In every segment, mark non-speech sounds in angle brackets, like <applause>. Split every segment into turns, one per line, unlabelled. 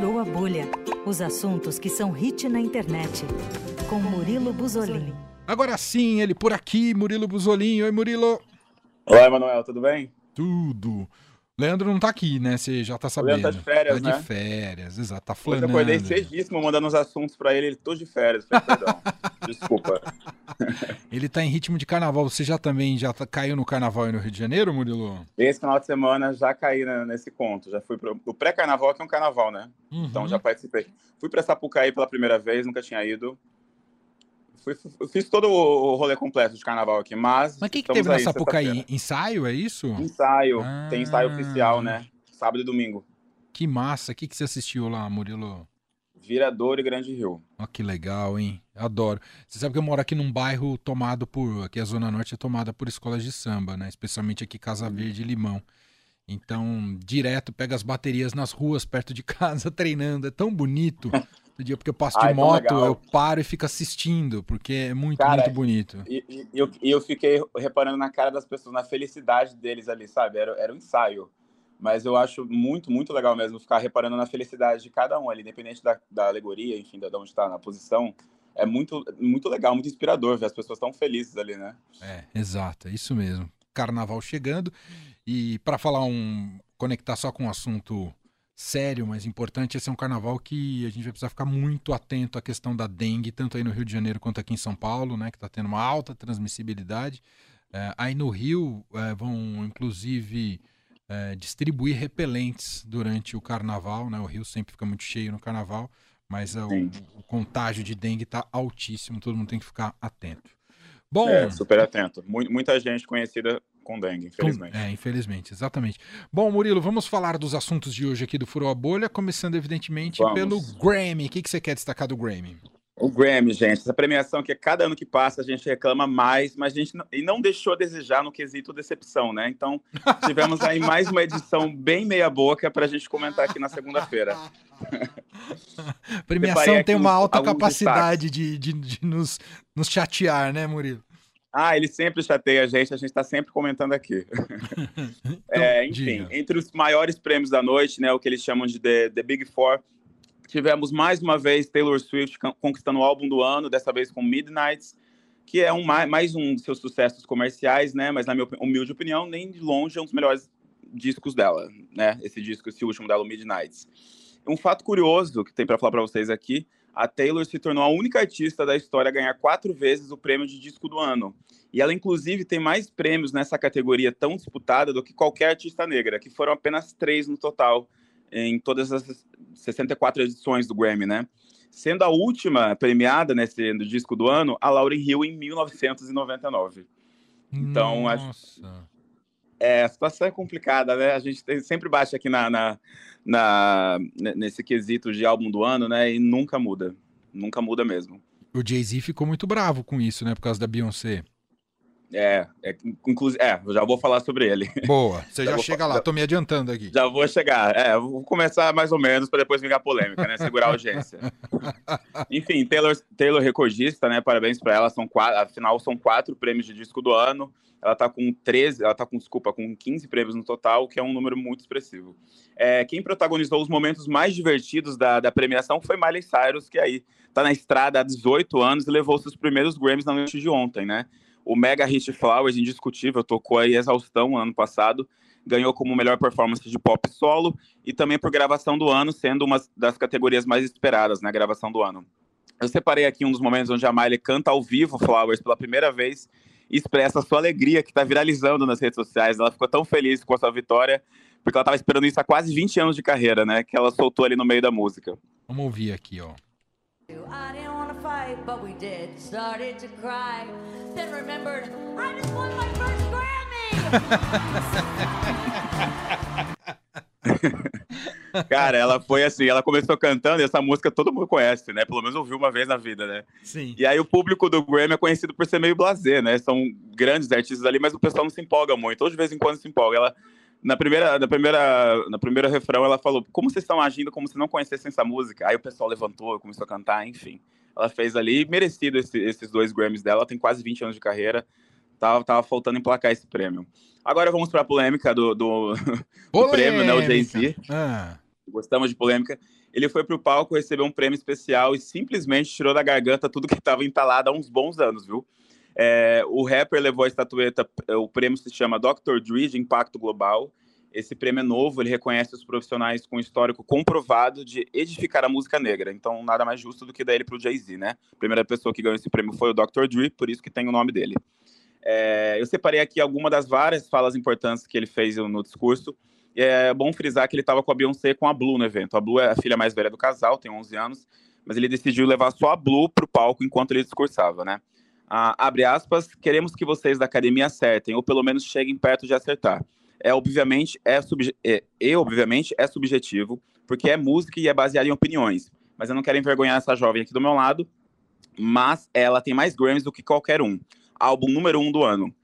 Furou a Bolha. Os assuntos que são hit na internet. Com Murilo Buzolin.
Agora sim, ele por aqui, Murilo Buzolin. Oi, Murilo.
Olá, Emanuel, tudo bem?
Tudo. Leandro não tá aqui, né? Você já tá sabendo.
O Leandro tá de férias,
tá
né?
de férias, exato. Tá
Hoje
flanando.
eu acordei cedíssimo mandando os assuntos pra ele, ele tô de férias. Falei, Perdão, <laughs> desculpa. <laughs>
Ele tá em ritmo de carnaval. Você já também já tá- caiu no carnaval aí no Rio de Janeiro, Murilo?
Esse final de semana já caí né, nesse conto, já fui pro o pré-carnaval, que é um carnaval, né?
Uhum.
Então já participei. Fui pra Sapucaí pela primeira vez, nunca tinha ido. Fui, fiz todo o rolê completo de carnaval aqui, mas.
Mas o que, que teve na
aí,
Sapucaí? Ensaio, é isso?
Ensaio.
Ah.
Tem ensaio oficial, né? Sábado e domingo.
Que massa. O que, que você assistiu lá, Murilo?
Viradouro e Grande Rio.
Ó, que legal, hein? Adoro. Você sabe que eu moro aqui num bairro tomado por. Aqui a Zona Norte é tomada por escolas de samba, né? Especialmente aqui Casa Verde e Limão. Então, direto pega as baterias nas ruas perto de casa <laughs> treinando. É tão bonito. <laughs> Dia porque eu passo de
Ai,
moto, eu paro e fico assistindo, porque é muito,
Cara,
muito bonito.
E, eu, e eu fiquei reparando na cara das pessoas, na felicidade deles ali, sabe? Era, era um ensaio. Mas eu acho muito, muito legal mesmo ficar reparando na felicidade de cada um ali, independente da, da alegoria, enfim, de onde está na posição. É muito, muito legal, muito inspirador ver as pessoas tão felizes ali, né?
É, exato, é isso mesmo. Carnaval chegando. E para falar um. conectar só com um assunto sério, mas importante, esse é um carnaval que a gente vai precisar ficar muito atento à questão da dengue, tanto aí no Rio de Janeiro quanto aqui em São Paulo, né? Que está tendo uma alta transmissibilidade. É, aí no Rio é, vão, inclusive, é, distribuir repelentes durante o carnaval, né? O Rio sempre fica muito cheio no carnaval, mas é, o, o contágio de dengue está altíssimo, todo mundo tem que ficar atento. Bom,
É, super atento. Mu- muita gente conhecida com dengue, infelizmente.
é, infelizmente, exatamente. Bom, Murilo, vamos falar dos assuntos de hoje aqui do Furou a Bolha, começando evidentemente
Vamos.
pelo Grammy. O que, que você quer destacar do Grammy?
O Grammy, gente, essa premiação que cada ano que passa a gente reclama mais, mas a gente não, e não deixou a desejar no quesito decepção, né? Então, <laughs> tivemos aí mais uma edição bem meia boca para a gente comentar aqui na segunda-feira.
A <laughs> premiação tem uma alta capacidade de, de, de nos, nos chatear, né, Murilo?
Ah, ele sempre chateia a gente, a gente está sempre comentando aqui. <laughs> É, enfim,
diga.
entre os maiores prêmios da noite, né, o que eles chamam de The, The Big Four, tivemos mais uma vez Taylor Swift con- conquistando o álbum do ano, dessa vez com Midnights, que é um, mais, um dos seus sucessos comerciais, né, mas na minha humilde opinião, nem de longe é um dos melhores discos dela, né, esse disco, esse último dela, Midnights. Um fato curioso que tem para falar para vocês aqui, a Taylor se tornou a única artista da história a ganhar quatro vezes o prêmio de disco do ano. E ela, inclusive, tem mais prêmios nessa categoria tão disputada do que qualquer artista negra, que foram apenas três no total, em todas as 64 edições do Grammy, né? Sendo a última premiada nesse disco do ano, a Lauryn Hill, em 1999. Então, acho-
Nossa.
É, a situação é complicada, né? A gente tem- sempre bate aqui na, na, na- ne- nesse quesito de álbum do ano, né? E nunca muda. Nunca muda mesmo.
O Jay-Z ficou muito bravo com isso, né, por causa da Beyoncé.
É, é inclusive, é, já vou falar sobre ele. <laughs>
Boa, você
Já
já chega lá, tô me adiantando aqui.
Já vou chegar. É, vou começar mais ou menos para depois vingar polêmica, né? Segurar a audiência. <laughs> Enfim, Taylor, Taylor recordista, né? Parabéns para ela. São quatro, afinal, são quatro prêmios de disco do ano. Ela tá com 13, ela tá com, desculpa, com 15 prêmios no total, que é um número muito expressivo. É, quem protagonizou os momentos mais divertidos da, da premiação foi Miley Cyrus, que aí tá na estrada há 18 anos e levou seus primeiros Grammys na noite de ontem, né? O mega hit Flowers, indiscutível, tocou aí exaustão no ano passado, ganhou como melhor performance de pop solo e também por gravação do ano, sendo uma das categorias mais esperadas, né? Gravação do ano. Eu separei aqui um dos momentos onde a Miley canta ao vivo Flowers pela primeira vez e expressa a sua alegria, que está viralizando nas redes sociais. Ela ficou tão feliz com a sua vitória, porque ela estava esperando isso há quase 20 anos de carreira, né? Que ela soltou ali no meio da música.
Vamos ouvir aqui, ó.
Fight, but we did. Started to cry, then remembered I just won my first Grammy. <laughs>
Cara, ela foi assim, ela começou cantando e essa música todo mundo conhece, né? Pelo menos ouviu uma vez na vida, né?
Sim.
E aí o público do Grammy é conhecido por ser meio blasé, né? São grandes artistas ali, mas o pessoal não se empolga muito. Ou de vez em quando se empolga. Ela, na primeira, na primeira, na primeira refrão, ela falou: "Como vocês estão agindo como se não conhecessem essa música?". Aí o pessoal levantou, começou a cantar, enfim. Ela fez ali merecido esse- esses dois Grammys dela. Ela tem quase 20 anos de carreira. Tava, tava faltando emplacar esse prêmio. Agora vamos para a polêmica do, do, <laughs> do prêmio, né? O Jay-Z.
Ah,
Gostamos de polêmica. Ele foi pro palco, recebeu um prêmio especial e simplesmente tirou da garganta tudo que estava entalado há uns bons anos, viu? É, o rapper levou a estatueta, o prêmio se chama Dr. Dre de Impacto Global. Esse prêmio é novo, ele reconhece os profissionais com histórico comprovado de edificar a música negra. Então, nada mais justo do que dar ele para o Jay-Z, né? A primeira pessoa que ganhou esse prêmio foi o Dr. Dre, por isso que tem o nome dele. É, eu separei aqui algumas das várias falas importantes que ele fez no discurso. É bom frisar que ele estava com a Beyoncé com a Blue no evento. A Blue é a filha mais velha do casal, tem 11 anos, mas ele decidiu levar só a Blue para o palco enquanto ele discursava, né? Ah, abre aspas, queremos que vocês da academia acertem, ou pelo menos cheguem perto de acertar. É obviamente é, subje é, e obviamente é subjetivo, porque é música e é baseado em opiniões. Mas eu não quero envergonhar essa jovem aqui do meu lado, mas ela tem mais Grammys do que qualquer um. Álbum número um do ano.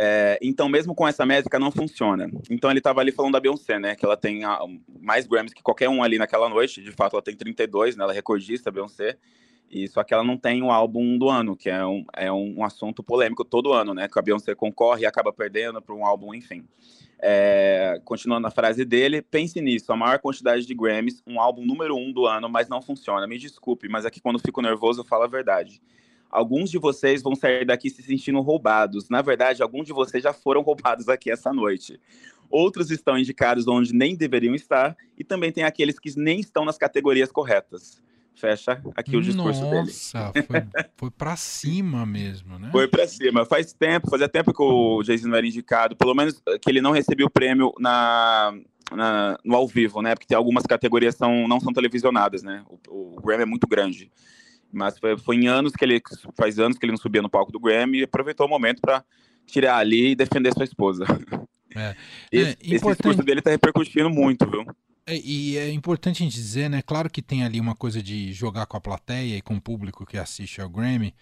É, então, mesmo com essa métrica, não funciona. Então, ele estava ali falando da Beyoncé, né? Que ela tem a, mais Grammys que qualquer um ali naquela noite. De fato, ela tem 32, né? Ela é recordista, Beyoncé. E só que ela não tem o álbum do ano, que é um, é um assunto polêmico todo ano, né? Que a Beyoncé concorre e acaba perdendo para um álbum, enfim. É, continuando a frase dele, pense nisso, a maior quantidade de Grammys, um álbum número um do ano, mas não funciona. Me desculpe, mas aqui quando fico nervoso eu falo a verdade. Alguns de vocês vão sair daqui se sentindo roubados. Na verdade, alguns de vocês já foram roubados aqui essa noite. Outros estão indicados onde nem deveriam estar, e também tem aqueles que nem estão nas categorias corretas fecha aqui o discurso
Nossa,
dele.
Nossa, foi, foi para cima mesmo, né?
Foi para cima. Faz tempo, fazia tempo que o Jason não era indicado, pelo menos que ele não recebeu o prêmio na, na, no ao vivo, né? Porque tem algumas categorias são, não são televisionadas, né? O, o Grammy é muito grande. Mas foi, foi, em anos que ele faz anos que ele não subia no palco do Grammy e aproveitou o momento para tirar ali e defender sua esposa. É. <laughs> Esse, é, esse discurso dele está repercutindo muito, viu?
É, e é importante a gente dizer, né? Claro que tem ali uma coisa de jogar com a plateia e com o público que assiste ao Grammy,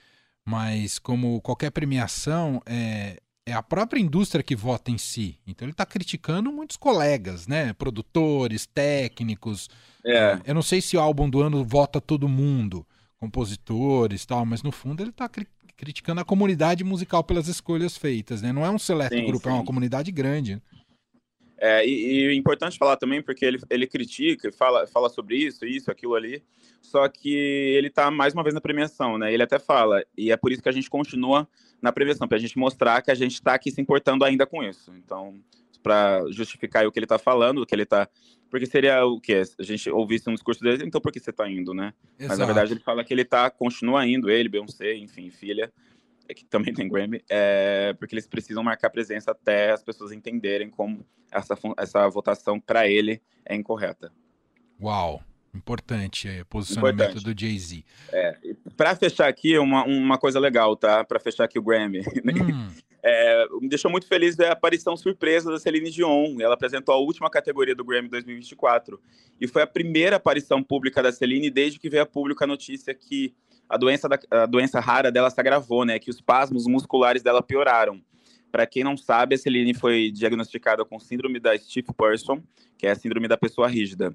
mas como qualquer premiação, é, é a própria indústria que vota em si. Então ele está criticando muitos colegas, né? Produtores, técnicos. É. Eu não sei se o álbum do ano vota todo mundo, compositores tal, mas no fundo ele está cri criticando a comunidade musical pelas escolhas feitas, né? Não é um seleto sim, grupo, sim. é uma comunidade grande.
É, e, e é importante falar também, porque ele, ele critica, fala, fala sobre isso, isso, aquilo ali, só que ele está mais uma vez na premiação, né? Ele até fala, e é por isso que a gente continua na premiação, para a gente mostrar que a gente está aqui se importando ainda com isso. Então, para justificar o que ele está falando, o que ele está. Porque seria o que? A gente ouvisse um discurso dele, então por que você está indo, né? Exato. Mas na verdade ele fala que ele tá, continua indo, ele, Beyoncé, enfim, filha, é que também tem Grammy, é, porque eles precisam marcar presença até as pessoas entenderem como essa, essa votação para ele é incorreta.
Uau, importante é, posicionamento importante. do Jay-Z.
É, para fechar aqui, uma, uma coisa legal, tá? Para fechar aqui o Grammy. <laughs> Hum. É, me deixou muito feliz a aparição surpresa da Celine Dion. Ela apresentou a última categoria do Grammy 2024. E foi a primeira aparição pública da Celine desde que veio a público a notícia que a doença, da, a doença rara dela se agravou, né? Que os espasmos musculares dela pioraram. Para quem não sabe, a Celine foi diagnosticada com síndrome da stiff person, que é a síndrome da pessoa rígida,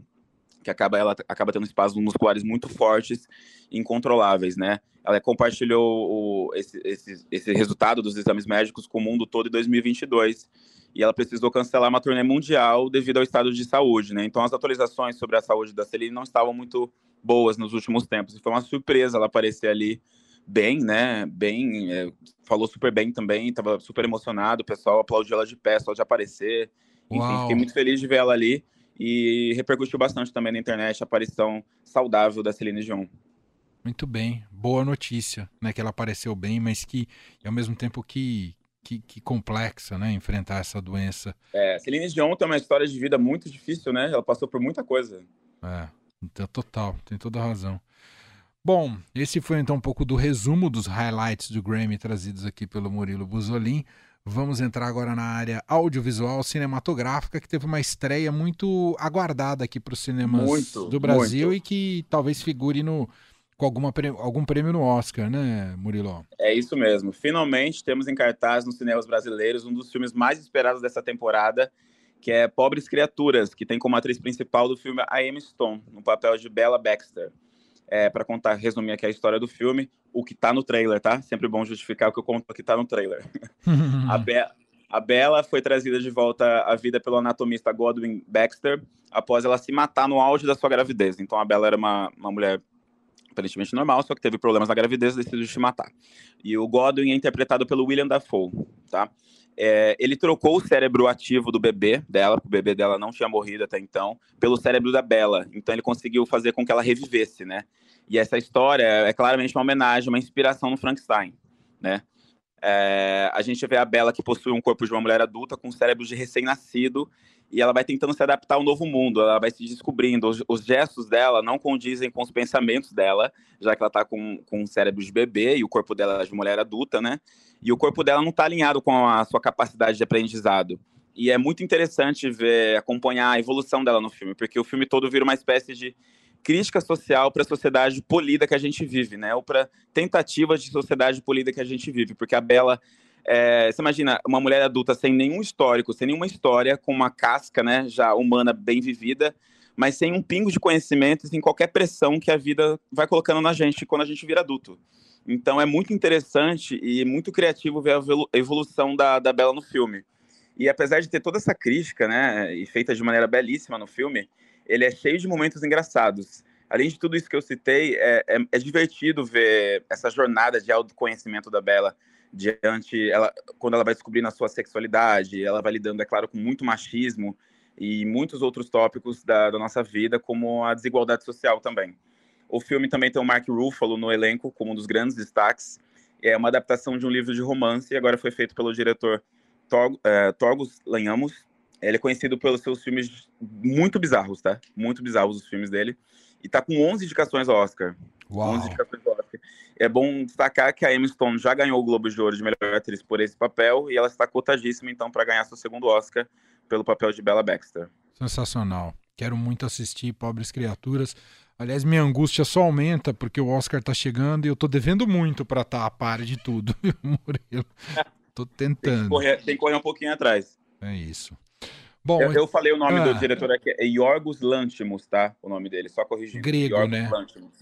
que acaba ela acaba tendo espasmos musculares muito fortes e incontroláveis, né? Ela compartilhou o, esse, esse, esse resultado dos exames médicos com o mundo todo em 2022 e ela precisou cancelar uma turnê mundial devido ao estado de saúde, né? Então as atualizações sobre a saúde da Celine não estavam muito boas nos últimos tempos. E foi uma surpresa ela aparecer ali bem, né? Bem, é, falou super bem também, estava super emocionado, o pessoal aplaudiu ela de pé só de aparecer. Enfim, Uau. fiquei muito feliz de ver ela ali e repercutiu bastante também na internet a aparição saudável da Celine Dion.
Muito bem, boa notícia, né? Que ela apareceu bem, mas que ao mesmo tempo que, que, que, complexa, né? Enfrentar essa doença.
É, Celine Dion tem uma história de vida muito difícil, né? Ela passou por muita coisa.
É, então, total, tem toda a razão. Bom, esse foi então um pouco do resumo dos highlights do Grammy trazidos aqui pelo Murilo Buzolin. Vamos entrar agora na área audiovisual cinematográfica, que teve uma estreia muito aguardada aqui para os cinemas muito, do Brasil muito. e que talvez figure no, com alguma, algum prêmio no Oscar, né, Murilo?
É isso mesmo. Finalmente temos em cartaz nos cinemas brasileiros um dos filmes mais esperados dessa temporada, que é Pobres Criaturas, que tem como atriz principal do filme a Emma Stone, no papel de Bella Baxter. É, para contar, resumir aqui a história do filme, o que está no trailer, tá? Sempre bom justificar o que eu conto que está no trailer. <laughs> a, Be A Bella foi trazida de volta à vida pelo anatomista Godwin Baxter após ela se matar no auge da sua gravidez. Então a Bella era uma, uma mulher aparentemente normal, só que teve problemas na gravidez e decidiu se matar. E o Godwin é interpretado pelo William Dafoe, tá? É, ele trocou o cérebro ativo do bebê dela, o bebê dela não tinha morrido até então, pelo cérebro da Bella. Então ele conseguiu fazer com que ela revivesse, né? E essa história é claramente uma homenagem, uma inspiração no Frankenstein, né? É, a gente vê a Bella que possui um corpo de uma mulher adulta com cérebro de recém-nascido e ela vai tentando se adaptar ao novo mundo, ela vai se descobrindo. Os, os, gestos dela não condizem com os pensamentos dela, já que ela está com, com um cérebro de bebê e o corpo dela é de mulher adulta, né? E o corpo dela não está alinhado com a sua capacidade de aprendizado. E é muito interessante ver, acompanhar a evolução dela no filme, porque o filme todo vira uma espécie de crítica social para a sociedade polida que a gente vive, né? Ou para tentativas de sociedade polida que a gente vive, porque a Bela é, você imagina uma mulher adulta sem nenhum histórico, sem nenhuma história, com uma casca, né, já humana bem vivida, mas sem um pingo de conhecimento, sem qualquer pressão que a vida vai colocando na gente quando a gente vira adulto. Então é muito interessante e muito criativo ver a evolução da, da Bela no filme. E apesar de ter toda essa crítica, né, e feita de maneira belíssima no filme, ele é cheio de momentos engraçados. Além de tudo isso que eu citei, é, é, é divertido ver essa jornada de autoconhecimento da Bela diante, ela, quando ela vai descobrindo a sua sexualidade, ela vai lidando, é claro, com muito machismo e muitos outros tópicos da, da nossa vida, como a desigualdade social também. O filme também tem o Mark Ruffalo no elenco como um dos grandes destaques. É uma adaptação de um livro de romance e agora foi feito pelo diretor Tor, é, Torgos Lanhamos, ele é conhecido pelos seus filmes muito bizarros, tá? Muito bizarros os filmes dele. E tá com 11 indicações ao Oscar.
Uau.
11 indicações ao Oscar. É bom destacar que a Emma Stone já ganhou o Globo de Ouro de melhor atriz por esse papel e ela está cotadíssima então para ganhar seu segundo Oscar pelo papel de Bella Baxter.
Sensacional. Quero muito assistir Pobres Criaturas. Aliás, minha angústia só aumenta porque o Oscar tá chegando e eu tô devendo muito para estar tá a par de tudo, <laughs> Murilo. Tô tentando. Tem que,
correr, tem que correr um pouquinho atrás.
É isso. Bom,
eu, eu falei o nome ah, do diretor aqui, é Yorgos Lanthimos, tá? O nome dele, só corrigindo.
Grego,
Yorgos
né?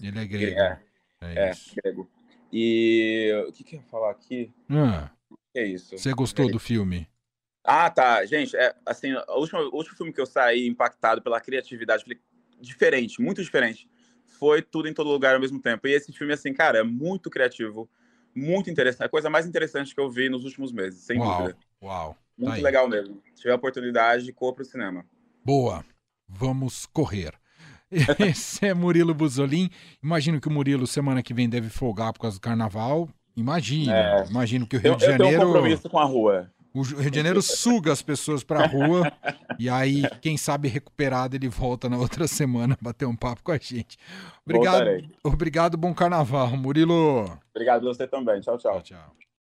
Ele é grego.
É, é, é grego. E o que, que eu ia falar aqui?
Ah,
que é isso?
Você gostou é. do filme?
Ah, tá. Gente, é, assim, o último, o último filme que eu saí impactado pela criatividade, diferente, muito diferente, foi Tudo em Todo Lugar ao mesmo tempo. E esse filme, assim, cara, é muito criativo, muito interessante. É a coisa mais interessante que eu vi nos últimos meses, sem
uau,
dúvida.
Uau.
Muito tá legal mesmo. Se tiver oportunidade, corra pro cinema.
Boa. Vamos correr. <laughs> Esse é Murilo Buzolin. Imagino que o Murilo semana que vem deve folgar por causa do carnaval. Imagina. É. Imagino que o Rio
eu,
de Janeiro.
Eu tenho um compromisso com a rua.
O Rio de Janeiro suga as pessoas para a rua e aí, quem sabe recuperado, ele volta na outra semana <laughs> bater um papo com a gente. Obrigado, obrigado, bom carnaval, Murilo.
Obrigado você também. Tchau, tchau. tchau, tchau.